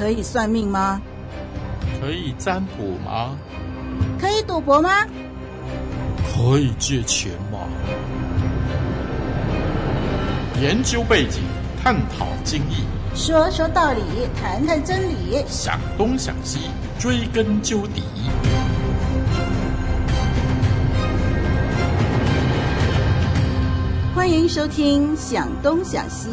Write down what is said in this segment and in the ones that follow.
可以算命吗？可以占卜吗？可以赌博吗？可以借钱吗？研究背景，探讨经义，说说道理，谈谈真理，想东想西，追根究底。欢迎收听《想东想西》，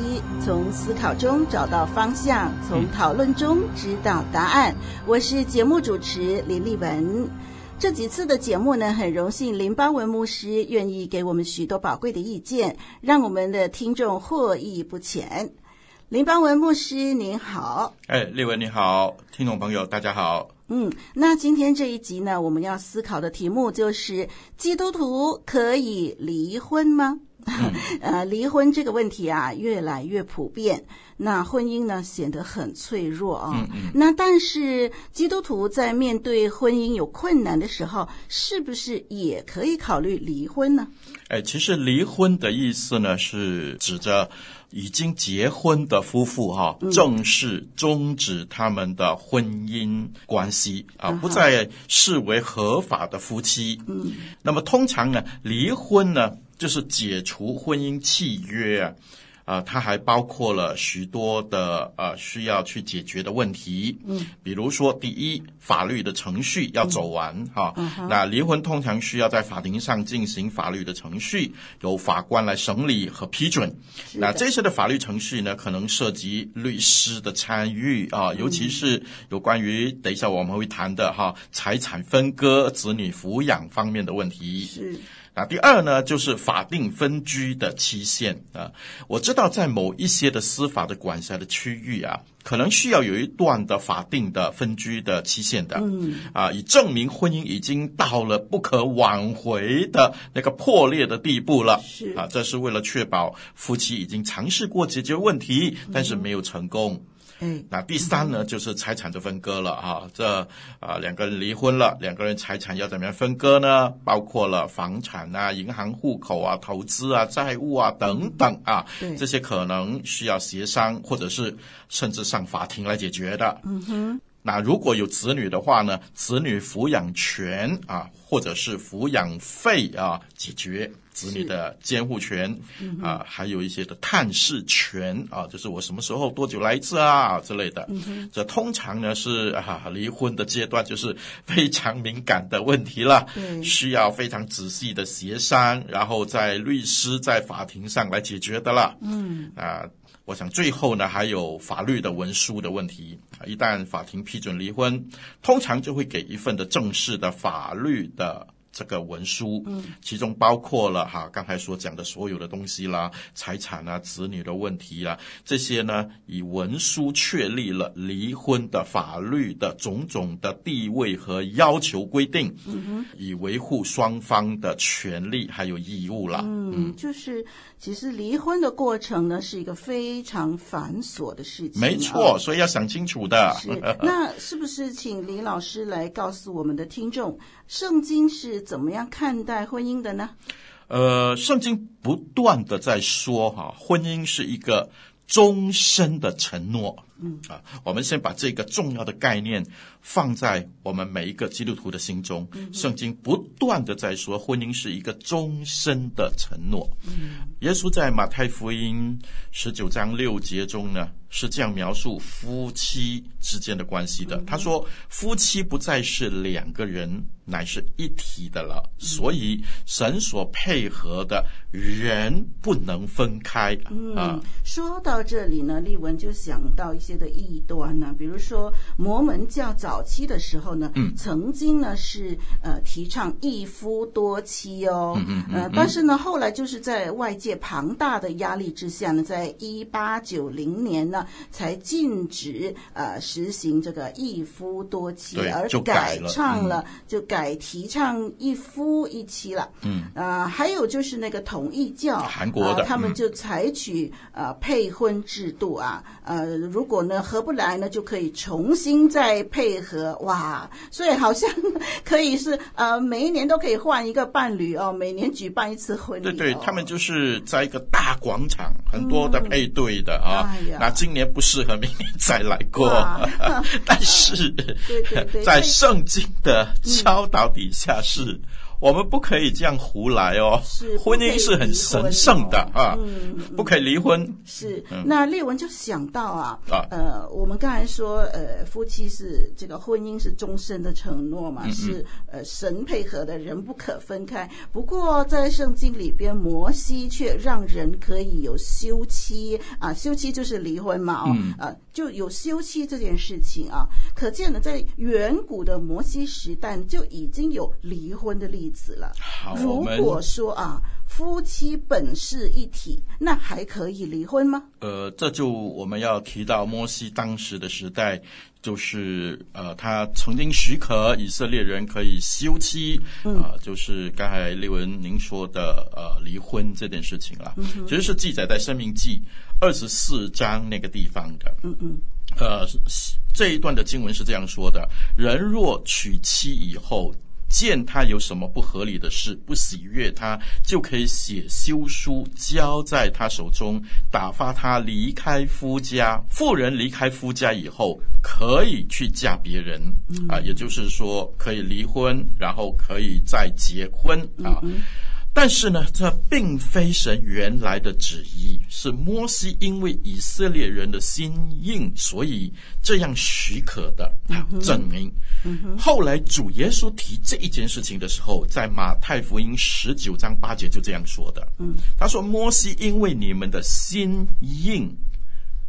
从思考中找到方向，从讨论中知道答案。我是节目主持林丽文。这几次的节目呢，很荣幸林邦文牧师愿意给我们许多宝贵的意见，让我们的听众获益不浅。林邦文牧师您好，哎，丽文你好，听众朋友大家好。嗯，那今天这一集呢，我们要思考的题目就是：基督徒可以离婚吗？嗯、呃，离婚这个问题啊，越来越普遍。那婚姻呢，显得很脆弱啊、哦。嗯嗯。那但是基督徒在面对婚姻有困难的时候，是不是也可以考虑离婚呢？哎，其实离婚的意思呢，是指着已经结婚的夫妇哈、哦，正式终止他们的婚姻关系、嗯、啊，不再视为合法的夫妻。嗯。那么通常呢，离婚呢，就是解除婚姻契约啊，啊，它还包括了许多的呃需要去解决的问题。嗯，比如说，第一，法律的程序要走完哈。嗯那离婚通常需要在法庭上进行法律的程序，由法官来审理和批准。那这些的法律程序呢，可能涉及律师的参与啊，尤其是有关于等一下我们会谈的哈财产分割、子女抚养方面的问题。是。那第二呢，就是法定分居的期限啊。我知道在某一些的司法的管辖的区域啊，可能需要有一段的法定的分居的期限的。嗯。啊，以证明婚姻已经到了不可挽回的那个破裂的地步了。是。啊，这是为了确保夫妻已经尝试过解决问题，但是没有成功。嗯，那第三呢，就是财产的分割了啊。这啊，两个人离婚了，两个人财产要怎么样分割呢？包括了房产啊、银行户口啊、投资啊、债务啊等等啊，这些可能需要协商，或者是甚至上法庭来解决的。嗯哼。那如果有子女的话呢，子女抚养权啊，或者是抚养费啊，解决。子女的监护权啊，还有一些的探视权啊，就是我什么时候多久来一次啊之类的。嗯、这通常呢是啊离婚的阶段，就是非常敏感的问题了，需要非常仔细的协商，然后在律师在法庭上来解决的了。嗯啊，我想最后呢还有法律的文书的问题。一旦法庭批准离婚，通常就会给一份的正式的法律的。这个文书，嗯，其中包括了哈，刚才所讲的所有的东西啦，财产啊，子女的问题啦，这些呢，以文书确立了离婚的法律的种种的地位和要求规定，以维护双方的权利还有义务啦。嗯，嗯，就是其实离婚的过程呢，是一个非常繁琐的事情，没错，所以要想清楚的。是，那是不是请李老师来告诉我们的听众？圣经是怎么样看待婚姻的呢？呃，圣经不断的在说哈，婚姻是一个终身的承诺。嗯啊，我们先把这个重要的概念放在我们每一个基督徒的心中。嗯，圣经不断的在说，婚姻是一个终身的承诺。嗯，耶稣在马太福音十九章六节中呢，是这样描述夫妻之间的关系的。他说，夫妻不再是两个人。乃是一体的了，所以神所配合的人不能分开。嗯，啊、说到这里呢，丽文就想到一些的异端呢，比如说摩门教早期的时候呢，嗯，曾经呢是呃提倡一夫多妻哦，嗯呃，但是呢后来就是在外界庞大的压力之下呢，在一八九零年呢才禁止呃实行这个一夫多妻，而改唱了就改。改提倡一夫一妻了，嗯，啊、呃，还有就是那个统一教，韩国他们就采取呃配婚制度啊，呃，如果呢合不来呢，就可以重新再配合，哇，所以好像 可以是呃，每一年都可以换一个伴侣哦，每年举办一次婚礼。对对，他们就是在一个大广场，很多的配对的啊。那今年不适合，明年再来过。但是，对对对，在圣经的教导底下是。我们不可以这样胡来哦，是婚姻是很神圣的啊，嗯，不可以离婚。是，那列文就想到啊，啊，呃，我们刚才说，呃，夫妻是这个婚姻是终身的承诺嘛，是呃神配合的人不可分开。不过在圣经里边，摩西却让人可以有休妻啊，休妻就是离婚嘛，哦，嗯、啊，就有休妻这件事情啊，可见呢，在远古的摩西时代就已经有离婚的例子。了。好，如果说啊，夫妻本是一体，那还可以离婚吗？呃，这就我们要提到摩西当时的时代，就是呃，他曾经许可以色列人可以休妻，啊、就是刚才丽文您说的呃离婚这件事情了，嗯、其实是记载在《生命记》二十四章那个地方的。嗯嗯，呃，这一段的经文是这样说的：人若娶妻以后。见他有什么不合理的事，不喜悦他，就可以写休书交在他手中，打发他离开夫家。妇人离开夫家以后，可以去嫁别人，嗯、啊，也就是说可以离婚，然后可以再结婚啊。嗯嗯但是呢，这并非神原来的旨意，是摩西因为以色列人的心硬，所以这样许可的啊，证明。后来主耶稣提这一件事情的时候，在马太福音十九章八节就这样说的。嗯，他说：“摩西因为你们的心硬，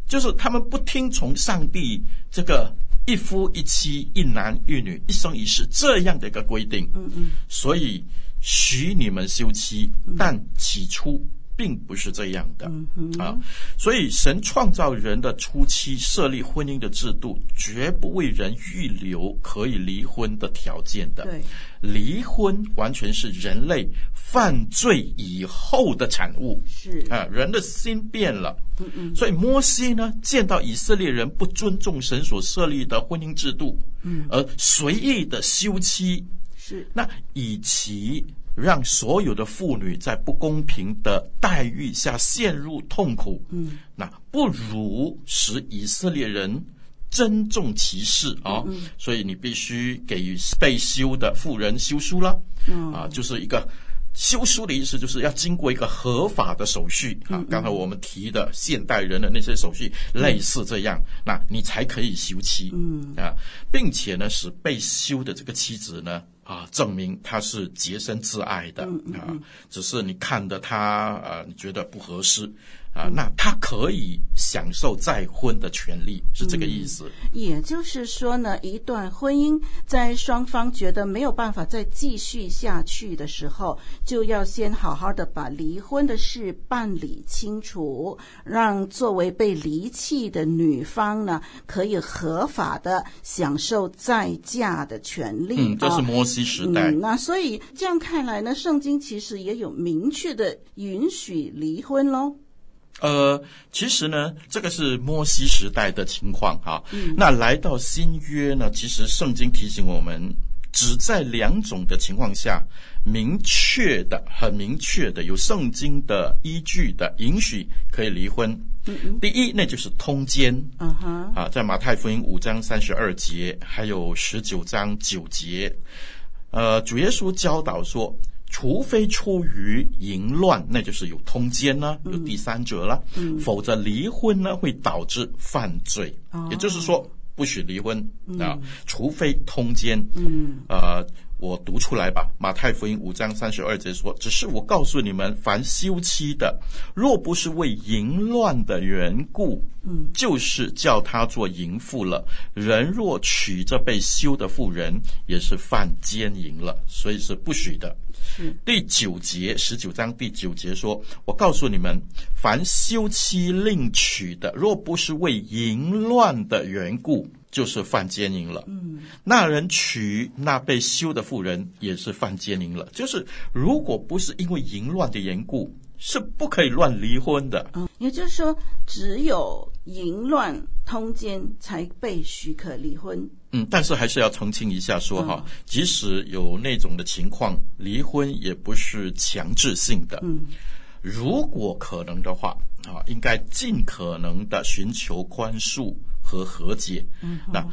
就是他们不听从上帝这个一夫一妻、一男一女、一生一世这样的一个规定。嗯嗯，所以。”许你们休妻，但起初并不是这样的、嗯、啊！所以神创造人的初期设立婚姻的制度，绝不为人预留可以离婚的条件的。对，离婚完全是人类犯罪以后的产物。是啊，人的心变了。嗯嗯。所以摩西呢，见到以色列人不尊重神所设立的婚姻制度，嗯，而随意的休妻。是，那以其让所有的妇女在不公平的待遇下陷入痛苦，嗯，那不如使以色列人珍重其事啊。嗯嗯，所以你必须给予被休的妇人休书了，嗯，啊，就是一个休书的意思，就是要经过一个合法的手续。啊。刚才我们提的现代人的那些手续类似这样，嗯，那你才可以休妻，嗯。啊，并且呢，使被休的这个妻子呢。啊，证明他是洁身自爱的啊，只是你看的他啊，你觉得不合适。啊，那他可以享受再婚的权利，是这个意思。嗯，也就是说呢，一段婚姻在双方觉得没有办法再继续下去的时候，就要先好好的把离婚的事办理清楚，让作为被离弃的女方呢，可以合法的享受再嫁的权利。嗯，这是摩西时代。嗯，那所以这样看来呢，圣经其实也有明确的允许离婚喽。呃，其实呢，这个是摩西时代的情况哈。嗯。那来到新约呢，其实圣经提醒我们，只在两种的情况下，明确的、很明确的，有圣经的依据的允许可以离婚。第一，那就是通奸。嗯哼。啊，在马太福音五章三十二节，还有十九章九节，呃，主耶稣教导说。除非出于淫乱，那就是有通奸呢，有第三者了。嗯，否则离婚呢会导致犯罪。哦，也就是说，不许离婚啊，嗯，除非通奸。嗯，呃。我读出来吧，《马太福音》五章三十二节说：“只是我告诉你们，凡休妻的，若不是为淫乱的缘故，嗯，就是叫他做淫妇了。人若娶着被休的妇人，也是犯奸淫了，所以是不许的。”是第九节，十九章第九节说：“我告诉你们，凡休妻另娶的，若不是为淫乱的缘故。”就是犯奸淫了。嗯，那人娶那被休的妇人，也是犯奸淫了。就是如果不是因为淫乱的缘故，是不可以乱离婚的。嗯，也就是说，只有淫乱通奸才被许可离婚。嗯，但是还是要澄清一下说，哈、嗯，即使有那种的情况，离婚也不是强制性的。嗯，如果可能的话，啊，应该尽可能的寻求宽恕和和解。嗯，那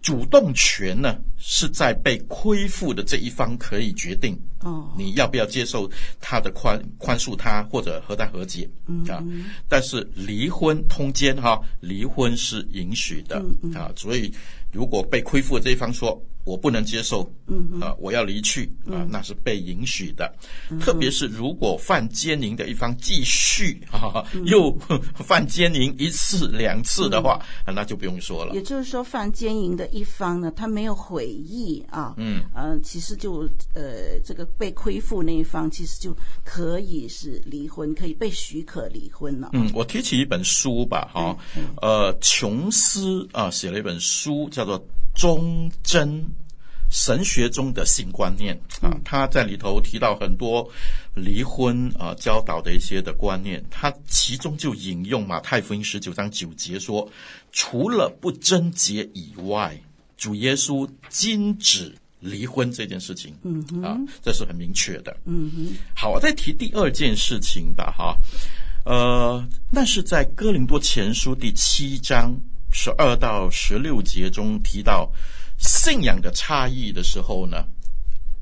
主动权呢，是在被亏负的这一方可以决定。哦，你要不要接受他的宽宽恕他，或者和他和解？嗯啊，但是离婚通奸哈，离婚是允许的。啊，所以。如果被亏负的这一方说，我不能接受，嗯啊，我要离去啊，那是被允许的。嗯、特别是如果犯奸淫的一方继续啊，又犯奸淫一次两次的话，嗯，那就不用说了。也就是说，犯奸淫的一方呢，他没有悔意啊，嗯呃，其实就呃，这个被亏负那一方其实就可以是离婚，可以被许可离婚了。嗯，我提起一本书吧，哈，呃，琼斯啊写了一本书叫做。忠贞神学中的性观念啊，他在里头提到很多离婚啊教导的一些的观念，他其中就引用马太福音十九章九节说，除了不贞洁以外，主耶稣禁止离婚这件事情，嗯啊，这是很明确的，嗯哼。好，我再提第二件事情吧，哈，呃，那是在哥林多前书第七章。十二到十六节中提到信仰的差异的时候呢，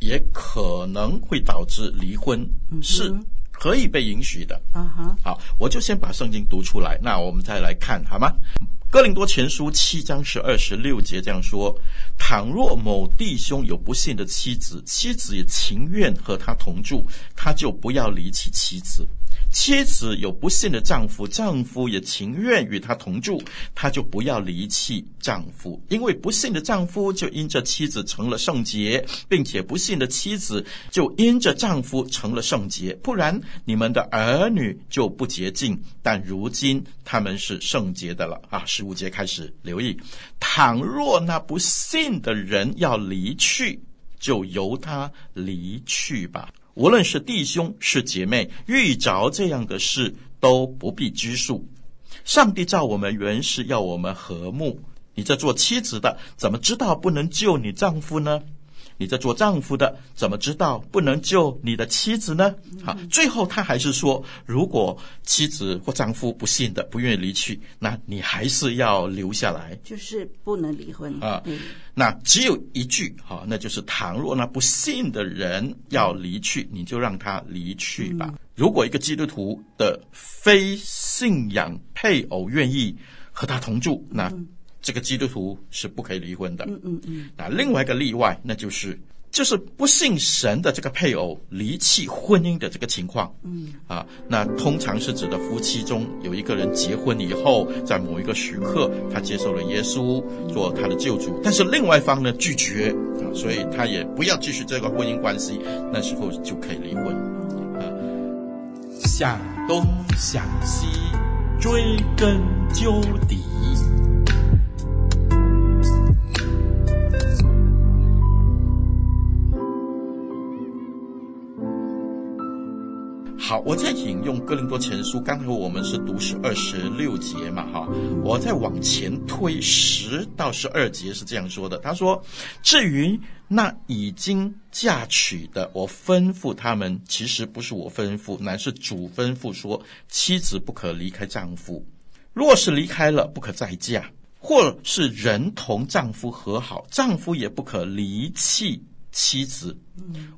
也可能会导致离婚，是可以被允许的。啊哈，好，我就先把圣经读出来，那我们再来看好吗？哥林多前书七章十二十六节这样说：倘若某弟兄有不幸的妻子，妻子也情愿和他同住，他就不要离弃妻子。妻子有不幸的丈夫，丈夫也情愿与她同住，她就不要离弃丈夫，因为不幸的丈夫就因着妻子成了圣洁，并且不幸的妻子就因着丈夫成了圣洁。不然，你们的儿女就不洁净，但如今他们是圣洁的了。啊，十五节开始留意，倘若那不信的人要离去，就由他离去吧。无论是弟兄是姐妹，遇着这样的事都不必拘束。上帝造我们原是要我们和睦。你这做妻子的，怎么知道不能救你丈夫呢？你这做丈夫的，怎么知道不能救你的妻子呢？好，最后他还是说，如果妻子或丈夫不信的，不愿意离去，那你还是要留下来，就是不能离婚啊。那只有一句哈，那就是倘若那不信的人要离去，你就让他离去吧。如果一个基督徒的非信仰配偶愿意和他同住，那。这个基督徒是不可以离婚的。嗯嗯嗯。那另外一个例外，那就是就是不信神的这个配偶离弃婚姻的这个情况。嗯。啊，那通常是指的夫妻中有一个人结婚以后，在某一个时刻他接受了耶稣做他的救主，但是另外一方呢拒绝啊，所以他也不要继续这个婚姻关系，那时候就可以离婚。啊，想东想西追根究底。好，我再引用哥林多前书，刚才我们是读十二十六节嘛，哈，我再往前推十到十二节是这样说的。他说：“至于那已经嫁娶的，我吩咐他们，其实不是我吩咐，乃是主吩咐说，妻子不可离开丈夫，若是离开了，不可再嫁；或是人同丈夫和好，丈夫也不可离弃妻子。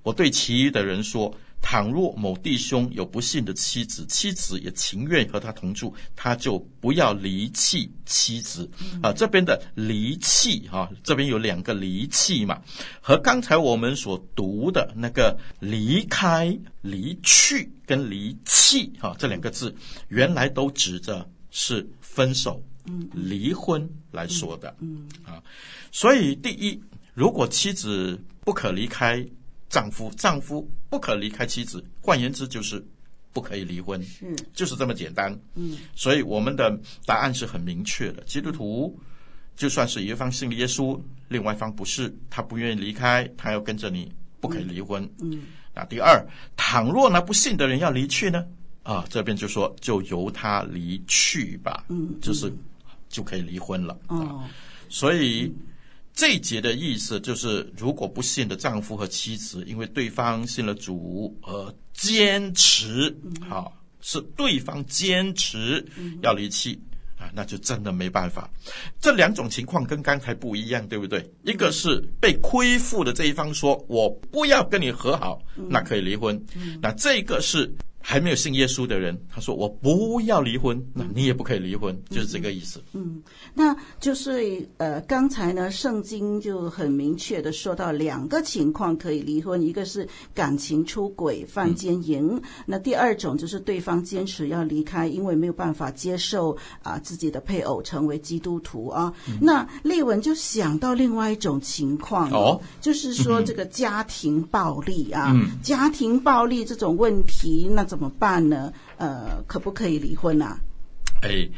我对其余的人说。”倘若某弟兄有不幸的妻子，妻子也情愿和他同住，他就不要离弃妻子。啊，这边的离弃哈，这边有两个离弃嘛，和刚才我们所读的那个离开、离去跟离弃哈这两个字，原来都指着是分手、离婚来说的。啊，所以第一，如果妻子不可离开。丈夫，丈夫不可离开妻子，换言之就是不可以离婚，是就是这么简单。嗯，所以我们的答案是很明确的。基督徒就算是一方信耶稣，另外一方不是，他不愿意离开，他要跟着你，不可以离婚。嗯，那第二，倘若那不信的人要离去呢，啊，这边就说就由他离去吧，嗯，就是就可以离婚了。哦，所以这一节的意思就是，如果不信的丈夫和妻子，因为对方信了主而坚持，好，是对方坚持要离弃。啊，那就真的没办法。这两种情况跟刚才不一样，对不对？一个是被亏负的这一方说：“我不要跟你和好”，那可以离婚。那这个是。还没有信耶稣的人，他说：“我不要离婚，那你也不可以离婚，嗯、就是这个意思。”嗯，那就是呃，刚才呢，圣经就很明确的说到两个情况可以离婚，一个是感情出轨犯奸淫，嗯、那第二种就是对方坚持要离开，因为没有办法接受啊、呃、自己的配偶成为基督徒啊。嗯、那丽文就想到另外一种情况哦，就是说这个家庭暴力啊，嗯、家庭暴力这种问题那。怎么办呢？呃，可不可以离婚啊？哎，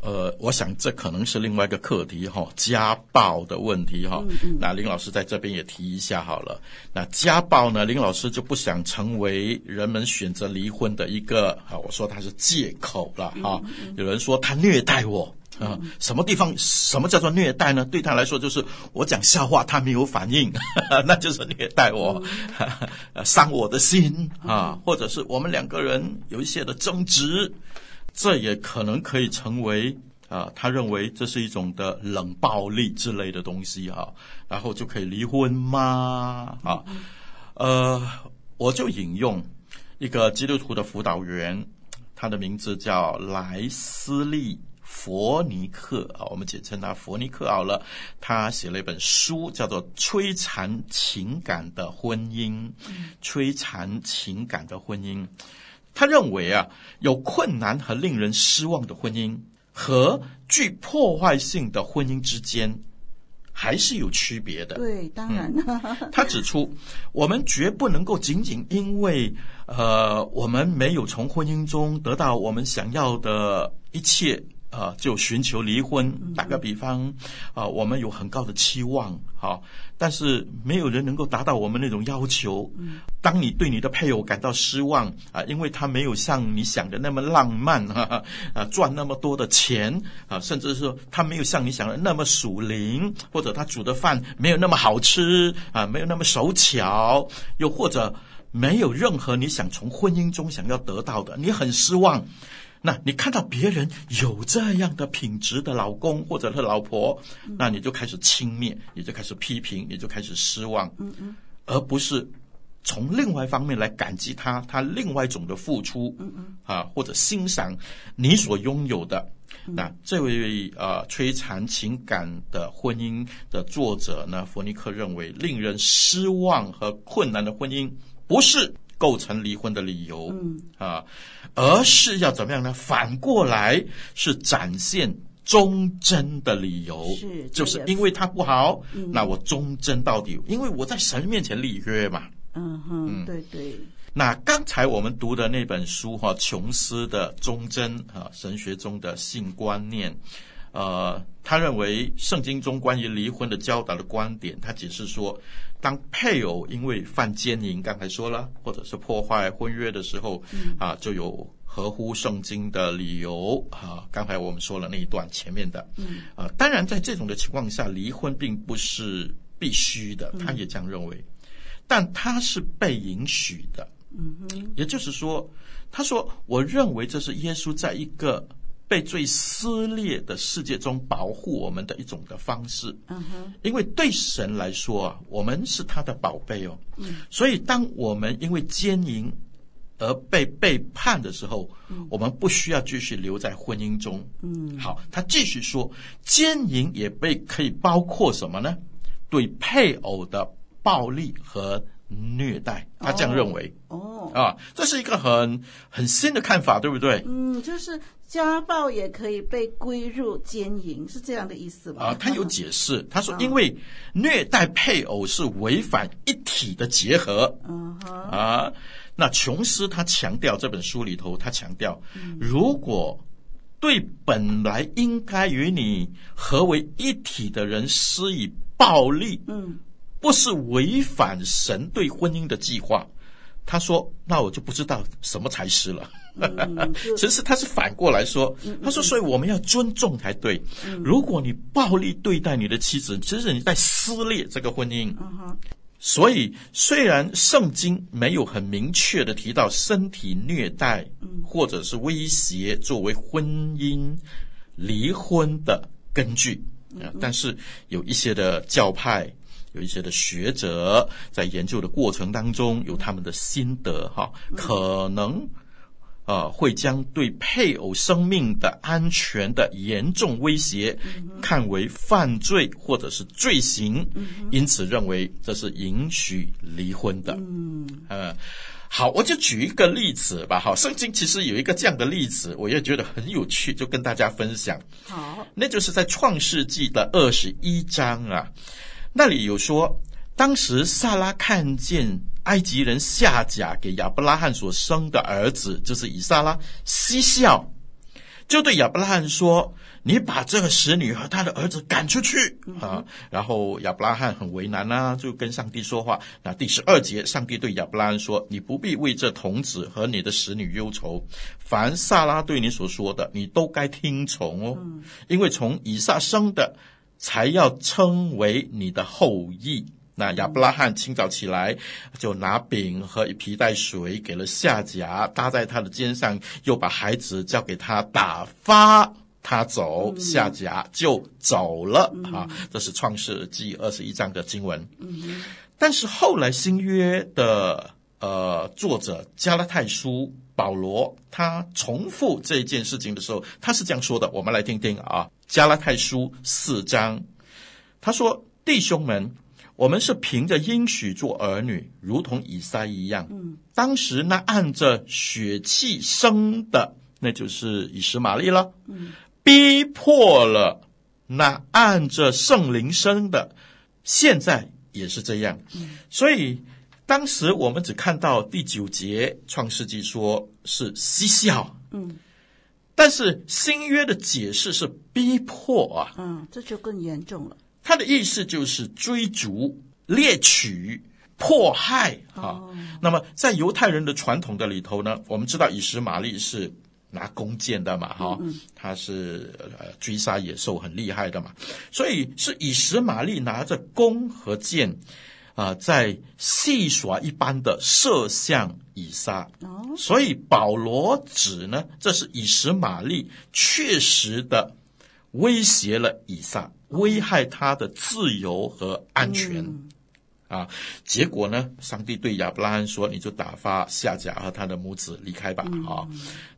呃，我想这可能是另外一个课题哈，家暴的问题哈。嗯嗯、那林老师在这边也提一下好了。那家暴呢，林老师就不想成为人们选择离婚的一个啊，我说他是借口了哈。有人说他虐待我。啊，什么地方？什么叫做虐待呢？对他来说，就是我讲笑话，他没有反应，那就是虐待我，伤我的心啊，或者是我们两个人有一些的争执，这也可能可以成为啊，他认为这是一种的冷暴力之类的东西哈，然后就可以离婚吗？啊，呃，我就引用一个基督徒的辅导员，他的名字叫莱斯利。佛尼克啊，我们简称他佛尼克好了。他写了一本书，叫做《摧残情感的婚姻》。摧残情感的婚姻，他认为啊，有困难和令人失望的婚姻和具破坏性的婚姻之间还是有区别的。对，当然。嗯，他指出，我们绝不能够仅仅因为呃，我们没有从婚姻中得到我们想要的一切。啊，就寻求离婚。打个比方，啊，我们有很高的期望，好，但是没有人能够达到我们那种要求。当你对你的配偶感到失望啊，因为他没有像你想的那么浪漫，哈哈，啊，赚那么多的钱啊，甚至是说他没有像你想的那么属灵，或者他煮的饭没有那么好吃啊，没有那么手巧，又或者没有任何你想从婚姻中想要得到的，你很失望。那你看到别人有这样的品质的老公或者是老婆，那你就开始轻蔑，你就开始批评，你就开始失望，而不是从另外一方面来感激他，他另外一种的付出，啊，或者欣赏你所拥有的。那这位呃摧残情感的婚姻的作者呢，弗尼克认为，令人失望和困难的婚姻不是。构成离婚的理由，嗯啊，而是要怎么样呢？反过来是展现忠贞的理由，是就是因为他不好，嗯、那我忠贞到底，因为我在神面前立约嘛。嗯哼，嗯对对。那刚才我们读的那本书哈，琼斯的忠贞啊，神学中的性观念。呃，他认为圣经中关于离婚的教导的观点，他解释说，当配偶因为犯奸淫，刚才说了，或者是破坏婚约的时候，嗯、啊，就有合乎圣经的理由啊。刚才我们说了那一段前面的，嗯，啊，当然在这种的情况下，离婚并不是必须的，他也这样认为，嗯、但他是被允许的，嗯哼，也就是说，他说，我认为这是耶稣在一个。被最撕裂的世界中保护我们的一种的方式，嗯哼，因为对神来说啊，我们是他的宝贝哦，嗯，所以当我们因为奸淫而被背叛的时候，嗯，我们不需要继续留在婚姻中，嗯，好，他继续说，奸淫也被可以包括什么呢？对配偶的暴力和虐待，他这样认为，哦，哦啊，这是一个很很新的看法，对不对？嗯，就是。家暴也可以被归入奸淫，是这样的意思吗？啊，他有解释，他说，因为虐待配偶是违反一体的结合。嗯哼，啊，那琼斯他强调这本书里头，他强调，如果对本来应该与你合为一体的人施以暴力，嗯，不是违反神对婚姻的计划。他说：“那我就不知道什么才是了。嗯、其实他是反过来说，他说，所以我们要尊重才对。如果你暴力对待你的妻子，其实你在撕裂这个婚姻。所以，虽然圣经没有很明确的提到身体虐待或者是威胁作为婚姻离婚的根据啊，但是有一些的教派，有一些的学者在研究的过程当中有他们的心得哈，可能。呃，会将对配偶生命的安全的严重威胁看为犯罪或者是罪行，因此认为这是允许离婚的。嗯，呃，好，我就举一个例子吧。哈，圣经其实有一个这样的例子，我也觉得很有趣，就跟大家分享。好，那就是在创世纪的二十一章啊，那里有说，当时萨拉看见。埃及人夏甲给亚伯拉罕所生的儿子，就是以撒拉，嬉笑，就对亚伯拉罕说：“你把这个使女和她的儿子赶出去啊！”然后亚伯拉罕很为难啊，就跟上帝说话。那第十二节，上帝对亚伯拉罕说：“你不必为这童子和你的使女忧愁，凡萨拉对你所说的，你都该听从哦，因为从以撒生的，才要称为你的后裔。”那亚伯拉罕清早起来，就拿饼和一皮带水给了夏甲，搭在他的肩上，又把孩子交给他，打发他走。夏甲就走了。啊，这是创世纪二十一章的经文。但是后来新约的呃作者加拉太书保罗，他重复这件事情的时候，他是这样说的。我们来听听啊，加拉太书四章，他说：“弟兄们。”我们是凭着应许做儿女，如同以撒一样。嗯，当时那按着血气生的，那就是以实玛利了。嗯，逼迫了那按着圣灵生的，现在也是这样。嗯，所以当时我们只看到第九节创世纪说是嬉笑。嗯，但是新约的解释是逼迫啊。嗯，这就更严重了。他的意思就是追逐、猎取、迫害啊。Oh. 那么，在犹太人的传统的里头呢，我们知道以实玛利是拿弓箭的嘛，哈、mm，hmm. 他是呃追杀野兽很厉害的嘛，所以是以实玛利拿着弓和箭啊、呃，在戏耍一般的射向以撒。Oh. 所以保罗指呢，这是以实玛利确实的威胁了以撒。危害他的自由和安全，嗯、啊！结果呢，上帝对亚伯拉罕说：“你就打发夏甲和他的母子离开吧。嗯”啊，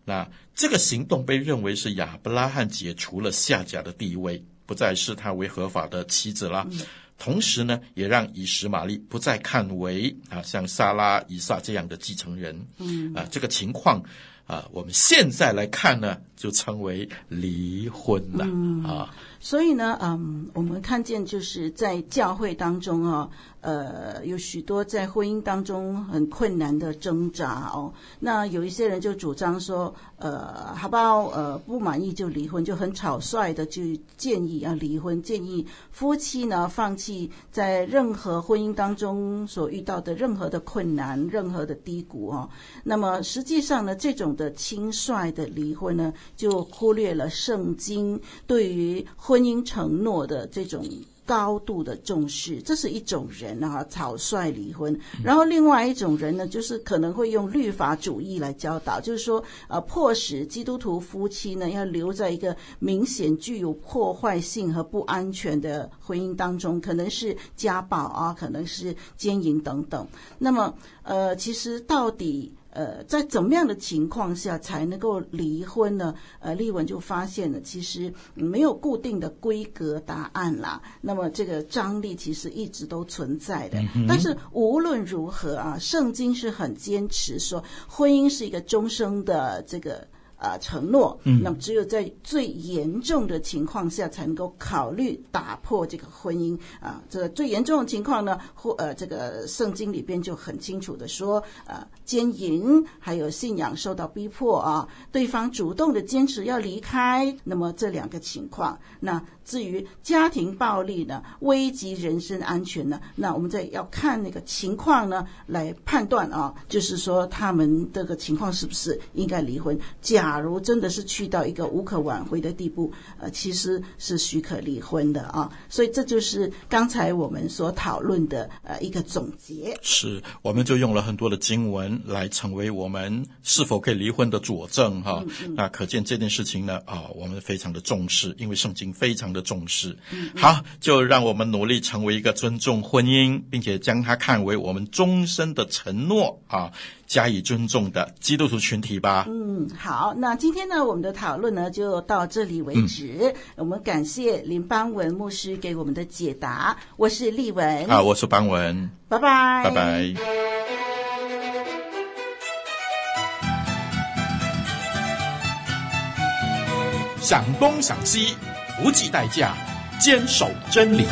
那这个行动被认为是亚伯拉罕解除了夏甲的地位，不再视他为合法的妻子了。嗯、同时呢，也让以实玛利不再看为啊像撒拉、以撒这样的继承人。嗯啊，这个情况啊，我们现在来看呢，就称为离婚了、嗯、啊。所以呢，嗯，我们看见就是在教会当中啊，呃，有许多在婚姻当中很困难的挣扎哦。那有一些人就主张说，呃，好不好？呃，不满意就离婚，就很草率的就建议要离婚，建议夫妻呢放弃在任何婚姻当中所遇到的任何的困难、任何的低谷哦。那么实际上呢，这种的轻率的离婚呢，就忽略了圣经对于婚姻承诺的这种高度的重视，这是一种人啊，草率离婚。然后另外一种人呢，就是可能会用律法主义来教导，就是说，呃，迫使基督徒夫妻呢要留在一个明显具有破坏性和不安全的婚姻当中，可能是家暴啊，可能是奸淫等等。那么，呃，其实到底。呃，在怎么样的情况下才能够离婚呢？呃，丽文就发现了，其实没有固定的规格答案啦。那么这个张力其实一直都存在的。嗯、但是无论如何啊，圣经是很坚持说，婚姻是一个终生的这个呃承诺，嗯，那么只有在最严重的情况下才能够考虑打破这个婚姻啊。这个最严重的情况呢，或呃这个圣经里边就很清楚的说，呃，奸淫还有信仰受到逼迫啊，对方主动的坚持要离开，那么这两个情况，那至于家庭暴力呢，危及人身安全呢，那我们再要看那个情况呢来判断啊，就是说他们这个情况是不是应该离婚。假如真的是去到一个无可挽回的地步，呃，其实是许可离婚的啊。所以这就是刚才我们所讨论的呃一个总结。是，我们就用了很多的经文来成为我们是否可以离婚的佐证哈。嗯嗯、那可见这件事情呢啊，我们非常的重视，因为圣经非常的重视。好，就让我们努力成为一个尊重婚姻，并且将它看为我们终身的承诺啊。加以尊重的基督徒群体吧。嗯，好，那今天呢，我们的讨论呢就到这里为止。嗯、我们感谢林邦文牧师给我们的解答。我是丽文，啊，我是邦文，拜拜，拜拜。想东想西，不计代价，坚守真理。